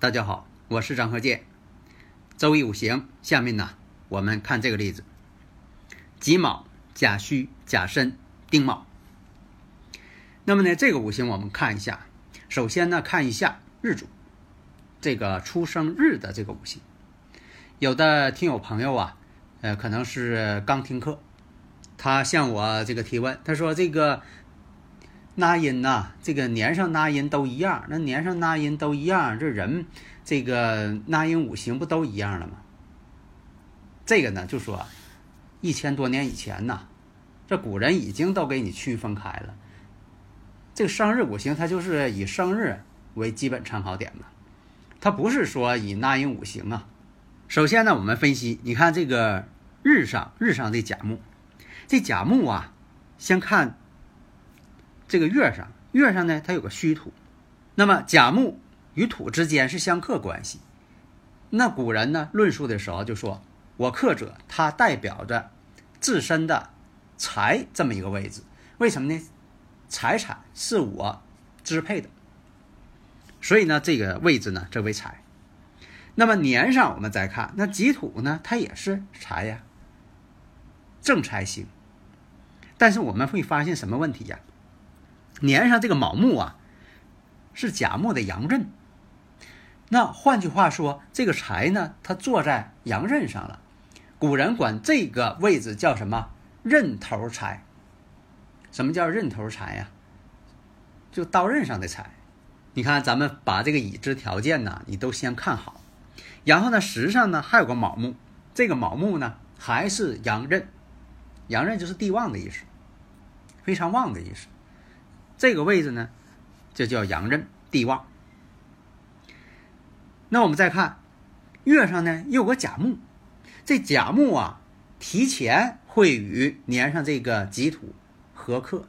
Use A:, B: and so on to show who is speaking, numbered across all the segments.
A: 大家好，我是张鹤剑。周易五行，下面呢，我们看这个例子：己卯、甲戌、甲申、丁卯。那么呢，这个五行我们看一下。首先呢，看一下日主，这个出生日的这个五行。有的听友朋友啊，呃，可能是刚听课，他向我这个提问，他说这个。纳音呐，这个年上纳音都一样，那年上纳音都一样，这人这个纳音五行不都一样了吗？这个呢，就说一千多年以前呐，这古人已经都给你区分开了。这个生日五行，它就是以生日为基本参考点嘛，它不是说以纳音五行啊。首先呢，我们分析，你看这个日上日上的甲木，这甲木啊，先看。这个月上，月上呢，它有个虚土，那么甲木与土之间是相克关系。那古人呢论述的时候就说，我克者，它代表着自身的财这么一个位置。为什么呢？财产是我支配的，所以呢，这个位置呢这为财。那么年上我们再看，那己土呢，它也是财呀，正财星。但是我们会发现什么问题呀？年上这个卯木啊，是甲木的阳刃。那换句话说，这个财呢，它坐在阳刃上了。古人管这个位置叫什么？刃头财。什么叫刃头财呀？就刀刃上的财。你看，咱们把这个已知条件呢，你都先看好。然后呢，实上呢还有个卯木，这个卯木呢还是阳刃。阳刃就是地旺的意思，非常旺的意思。这个位置呢，就叫阳刃地旺。那我们再看月上呢，又有个甲木，这甲木啊，提前会与年上这个己土合克，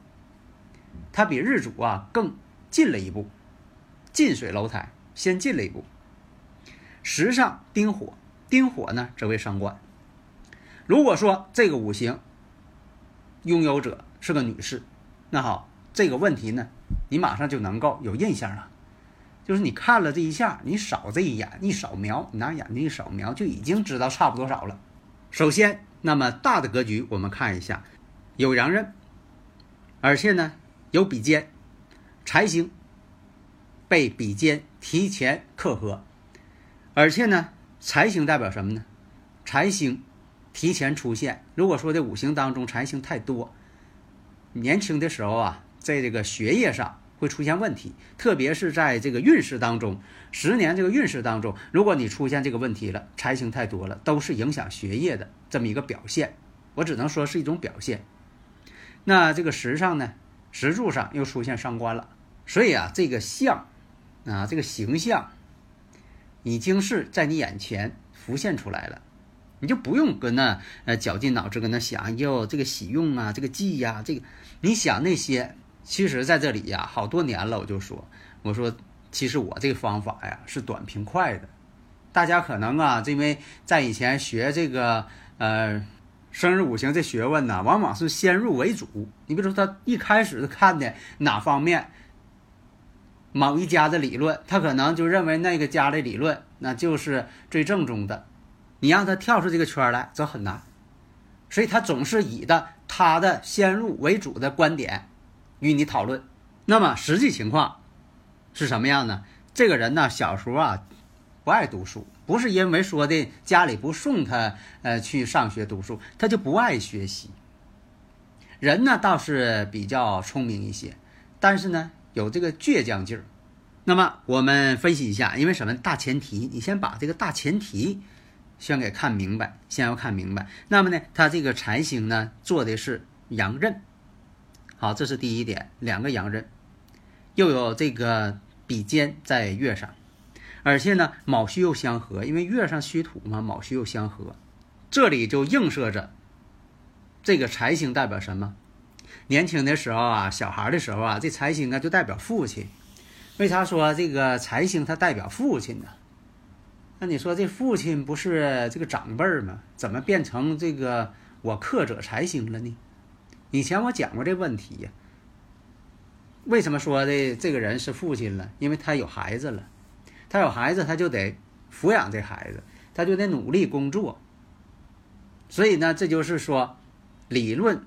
A: 它比日主啊更近了一步，近水楼台先进了一步。时上丁火，丁火呢则为伤官。如果说这个五行拥有者是个女士，那好。这个问题呢，你马上就能够有印象了，就是你看了这一下，你扫这一眼，一扫描，你拿眼睛一扫描，就已经知道差不多少了。首先，那么大的格局我们看一下，有阳刃，而且呢有比肩，财星被比肩提前克合，而且呢财星代表什么呢？财星提前出现。如果说这五行当中财星太多，年轻的时候啊。在这个学业上会出现问题，特别是在这个运势当中，十年这个运势当中，如果你出现这个问题了，财星太多了，都是影响学业的这么一个表现。我只能说是一种表现。那这个时上呢，时柱上又出现伤官了，所以啊，这个相啊，这个形象已经是在你眼前浮现出来了，你就不用跟那呃绞尽脑汁跟那想，哟，这个喜用啊，这个忌呀，这个你想那些。其实，在这里呀，好多年了，我就说，我说，其实我这个方法呀是短平快的。大家可能啊，因为在以前学这个呃生日五行这学问呢，往往是先入为主。你比如说，他一开始看的哪方面，某一家的理论，他可能就认为那个家的理论那就是最正宗的。你让他跳出这个圈来，这很难。所以他总是以的他的先入为主的观点。与你讨论，那么实际情况是什么样呢？这个人呢，小时候啊不爱读书，不是因为说的家里不送他呃去上学读书，他就不爱学习。人呢倒是比较聪明一些，但是呢有这个倔强劲儿。那么我们分析一下，因为什么大前提？你先把这个大前提先给看明白，先要看明白。那么呢，他这个财星呢，做的是阳刃，好，这是第一点，两个阳刃，又有这个比肩在月上，而且呢，卯戌又相合，因为月上虚土嘛，卯戌又相合，这里就映射着这个财星代表什么？年轻的时候啊，小孩的时候啊，这财星啊就代表父亲。为啥说这个财星它代表父亲呢？那你说这父亲不是这个长辈儿吗？怎么变成这个我克者财星了呢？以前我讲过这问题呀。为什么说的这个人是父亲了？因为他有孩子了，他有孩子，他就得抚养这孩子，他就得努力工作。所以呢，这就是说，理论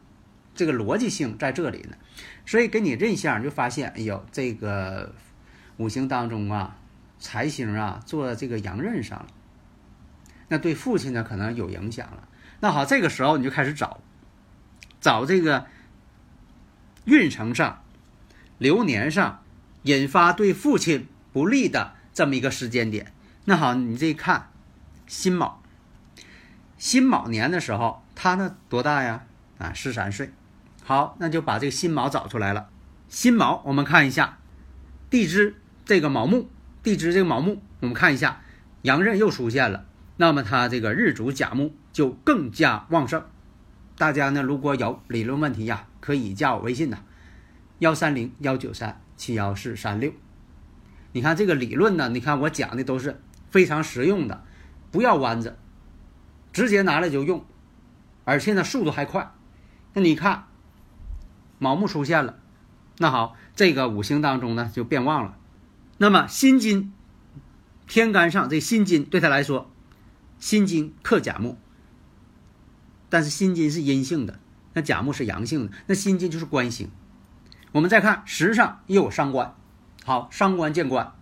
A: 这个逻辑性在这里呢。所以给你认相，就发现，哎呦，这个五行当中啊。财星啊，做这个阳刃上了，那对父亲呢可能有影响了。那好，这个时候你就开始找，找这个运程上、流年上引发对父亲不利的这么一个时间点。那好，你这一看，辛卯，辛卯年的时候，他呢多大呀？啊，十三岁。好，那就把这个辛卯找出来了。辛卯，我们看一下地支这个卯木。地支这个卯木，我们看一下，阳刃又出现了，那么它这个日主甲木就更加旺盛。大家呢如果有理论问题呀，可以加我微信呐，幺三零幺九三七幺四三六。你看这个理论呢，你看我讲的都是非常实用的，不要弯子，直接拿来就用，而且呢速度还快。那你看卯木出现了，那好，这个五行当中呢就变旺了。那么辛金，天干上这辛金对他来说，辛金克甲木，但是辛金是阴性的，那甲木是阳性的，那辛金就是官星。我们再看时上又有伤官，好，伤官见官，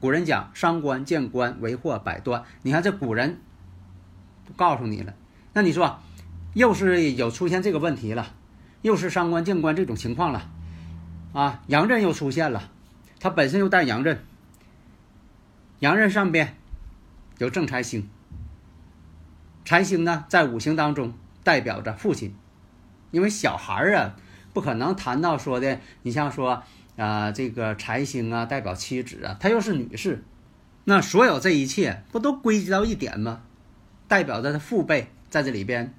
A: 古人讲伤官见官为祸百端，你看这古人告诉你了，那你说又是有出现这个问题了，又是伤官见官这种情况了，啊，阳刃又出现了。它本身又带阳刃，阳刃上边有正财星，财星呢在五行当中代表着父亲，因为小孩儿啊不可能谈到说的，你像说啊这个财星啊代表妻子啊，她又是女士，那所有这一切不都归结到一点吗？代表着他父辈在这里边，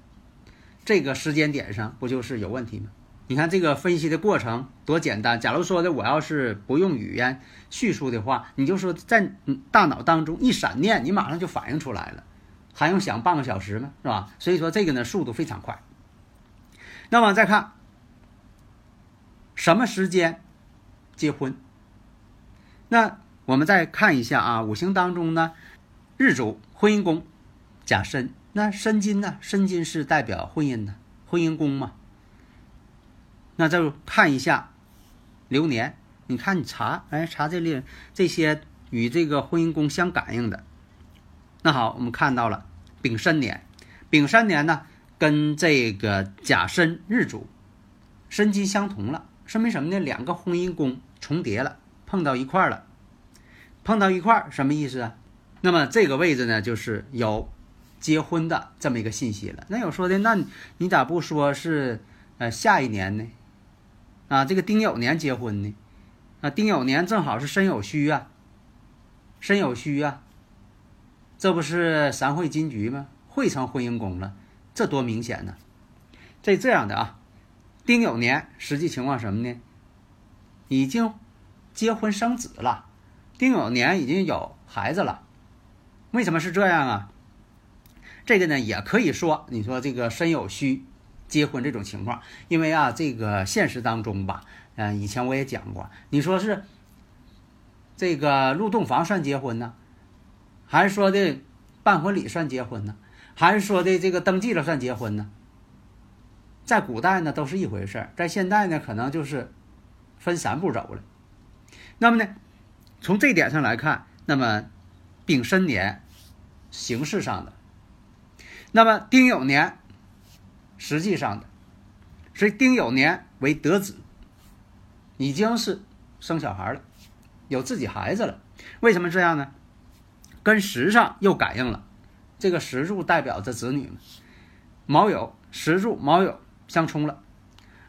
A: 这个时间点上不就是有问题吗？你看这个分析的过程多简单。假如说的我要是不用语言叙述的话，你就说在大脑当中一闪念，你马上就反应出来了，还用想半个小时吗？是吧？所以说这个呢速度非常快。那么再看什么时间结婚？那我们再看一下啊，五行当中呢，日主婚姻宫甲申，那申金呢？申金是代表婚姻的婚姻宫嘛？那就看一下流年，你看你查，哎，查这里这些与这个婚姻宫相感应的。那好，我们看到了丙申年，丙申年呢跟这个甲申日主申金相同了，说明什么呢？两个婚姻宫重叠了，碰到一块儿了，碰到一块儿什么意思啊？那么这个位置呢，就是有结婚的这么一个信息了。那有说的，那你咋不说是呃下一年呢？啊，这个丁酉年结婚呢，啊，丁酉年正好是申酉戌啊，申酉戌啊，这不是三会金局吗？会成婚姻宫了，这多明显呢！这这样的啊，丁酉年实际情况什么呢？已经结婚生子了，丁酉年已经有孩子了，为什么是这样啊？这个呢，也可以说，你说这个身有虚。结婚这种情况，因为啊，这个现实当中吧，嗯，以前我也讲过，你说是这个入洞房算结婚呢，还是说的办婚礼算结婚呢，还是说的这个登记了算结婚呢？在古代呢都是一回事儿，在现代呢可能就是分三步走了。那么呢，从这点上来看，那么丙申年形式上的，那么丁酉年。实际上的，所以丁酉年为得子，已经是生小孩了，有自己孩子了。为什么这样呢？跟时上又感应了，这个石柱代表着子女嘛，卯酉石柱卯酉相冲了，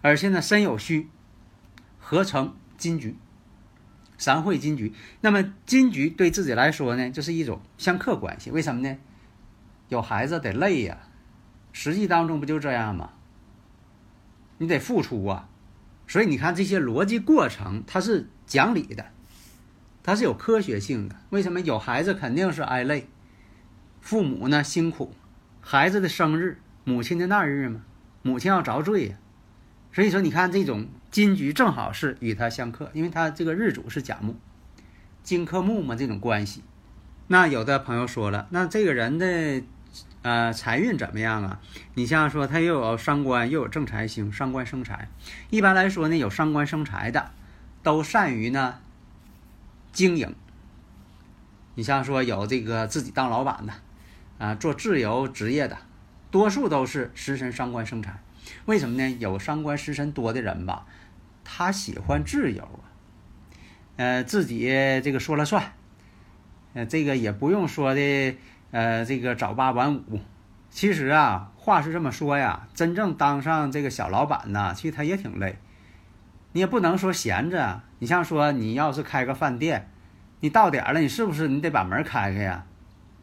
A: 而且呢申酉戌合成金局，三会金局。那么金局对自己来说呢，就是一种相克关系。为什么呢？有孩子得累呀，实际当中不就这样吗？你得付出啊，所以你看这些逻辑过程，它是讲理的，它是有科学性的。为什么有孩子肯定是挨累？父母呢辛苦，孩子的生日，母亲的那日嘛，母亲要遭罪呀。所以说，你看这种金局正好是与它相克，因为它这个日主是甲木，金克木嘛，这种关系。那有的朋友说了，那这个人的。呃，财运怎么样啊？你像说他又有伤官，又有正财星，伤官生财。一般来说呢，有伤官生财的，都善于呢经营。你像说有这个自己当老板的，啊，做自由职业的，多数都是食神伤官生财。为什么呢？有伤官食神多的人吧，他喜欢自由啊，呃，自己这个说了算，呃，这个也不用说的。呃，这个早八晚五，其实啊，话是这么说呀，真正当上这个小老板呢，其实他也挺累。你也不能说闲着。你像说，你要是开个饭店，你到点了，你是不是你得把门开开呀？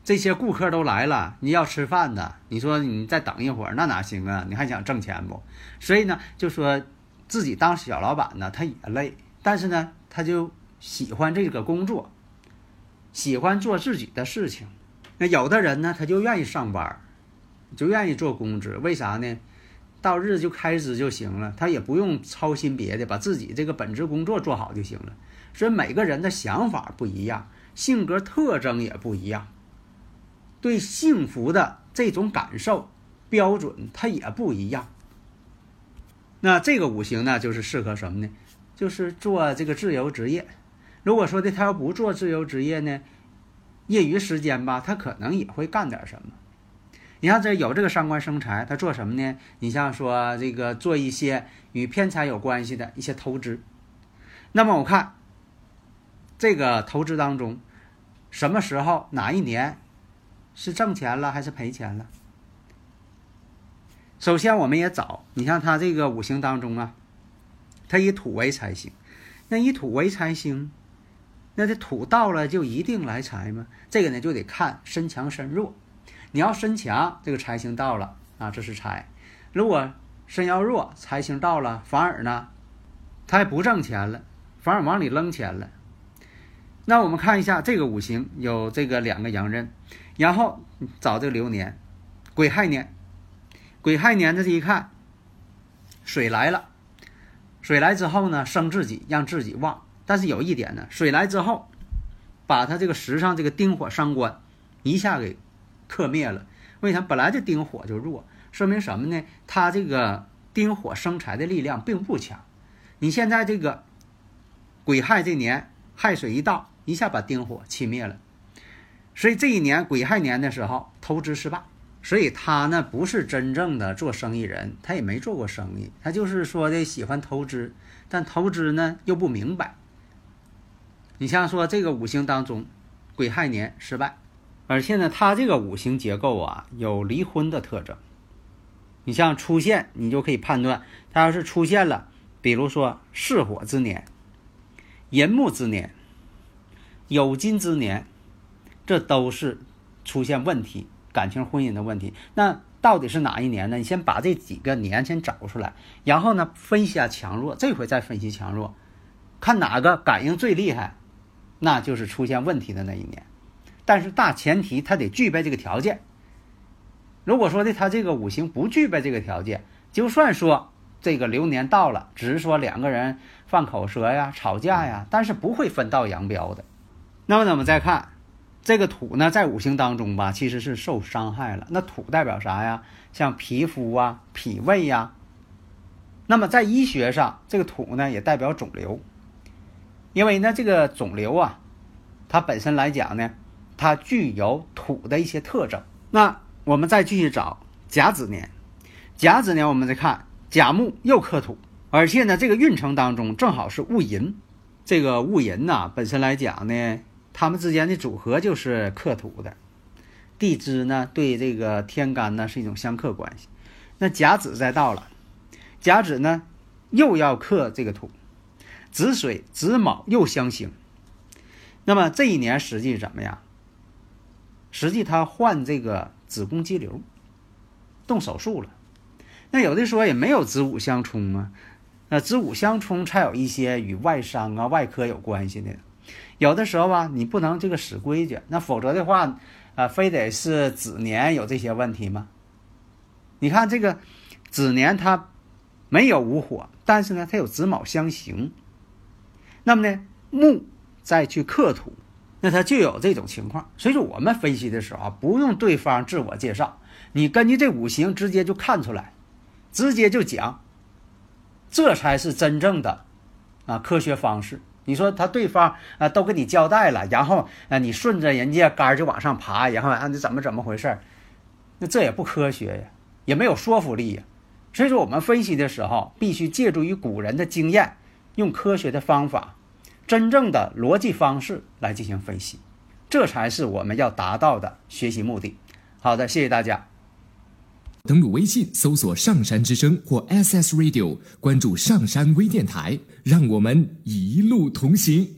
A: 这些顾客都来了，你要吃饭的，你说你再等一会儿，那哪行啊？你还想挣钱不？所以呢，就说自己当小老板呢，他也累，但是呢，他就喜欢这个工作，喜欢做自己的事情。那有的人呢，他就愿意上班，就愿意做工资，为啥呢？到日就开支就行了，他也不用操心别的，把自己这个本职工作做好就行了。所以每个人的想法不一样，性格特征也不一样，对幸福的这种感受标准它也不一样。那这个五行呢，就是适合什么呢？就是做这个自由职业。如果说的他要不做自由职业呢？业余时间吧，他可能也会干点什么。你像这有这个伤官生财，他做什么呢？你像说这个做一些与偏财有关系的一些投资。那么我看这个投资当中，什么时候哪一年是挣钱了还是赔钱了？首先我们也找，你像他这个五行当中啊，他以土为财星，那以土为财星。那这土到了就一定来财吗？这个呢就得看身强身弱。你要身强，这个财星到了啊，这是财；如果身要弱，财星到了，反而呢，他还不挣钱了，反而往里扔钱了。那我们看一下这个五行有这个两个阳刃，然后找这个流年，癸亥年。癸亥年的这一看，水来了，水来之后呢，生自己，让自己旺。但是有一点呢，水来之后，把他这个石上这个丁火伤官一下给克灭了。为啥？本来这丁火就弱，说明什么呢？他这个丁火生财的力量并不强。你现在这个癸亥这年亥水一到，一下把丁火气灭了。所以这一年癸亥年的时候，投资失败。所以他呢不是真正的做生意人，他也没做过生意，他就是说的喜欢投资，但投资呢又不明白。你像说这个五行当中，癸亥年失败，而且呢，它这个五行结构啊有离婚的特征。你像出现，你就可以判断，它要是出现了，比如说巳火之年、寅木之年、酉金之年，这都是出现问题，感情婚姻的问题。那到底是哪一年呢？你先把这几个年先找出来，然后呢分析下强弱，这回再分析强弱，看哪个感应最厉害。那就是出现问题的那一年，但是大前提他得具备这个条件。如果说的他这个五行不具备这个条件，就算说这个流年到了，只是说两个人犯口舌呀、吵架呀，但是不会分道扬镳的。那么我们再看这个土呢，在五行当中吧，其实是受伤害了。那土代表啥呀？像皮肤啊、脾胃呀。那么在医学上，这个土呢也代表肿瘤。因为呢，这个肿瘤啊，它本身来讲呢，它具有土的一些特征。那我们再继续找甲子年，甲子年我们再看甲木又克土，而且呢，这个运程当中正好是戊寅，这个戊寅呐，本身来讲呢，它们之间的组合就是克土的。地支呢对这个天干呢是一种相克关系。那甲子再到了，甲子呢又要克这个土，子水子卯又相刑。那么这一年实际怎么样？实际他患这个子宫肌瘤，动手术了。那有的说也没有子午相冲啊，那子午相冲才有一些与外伤啊、外科有关系的。有的时候吧，你不能这个死规矩，那否则的话，啊，非得是子年有这些问题吗？你看这个子年它没有午火，但是呢，它有子卯相刑。那么呢，木再去克土，那他就有这种情况。所以说，我们分析的时候啊，不用对方自我介绍，你根据这五行直接就看出来，直接就讲，这才是真正的啊科学方式。你说他对方啊都给你交代了，然后啊你顺着人家杆就往上爬，然后啊你怎么怎么回事那这也不科学呀，也没有说服力呀。所以说我们分析的时候，必须借助于古人的经验，用科学的方法，真正的逻辑方式来进行分析，这才是我们要达到的学习目的。好的，谢谢大家。
B: 登录微信搜索“上山之声”或 “SS Radio”，关注上山微电台，让我们一路同行。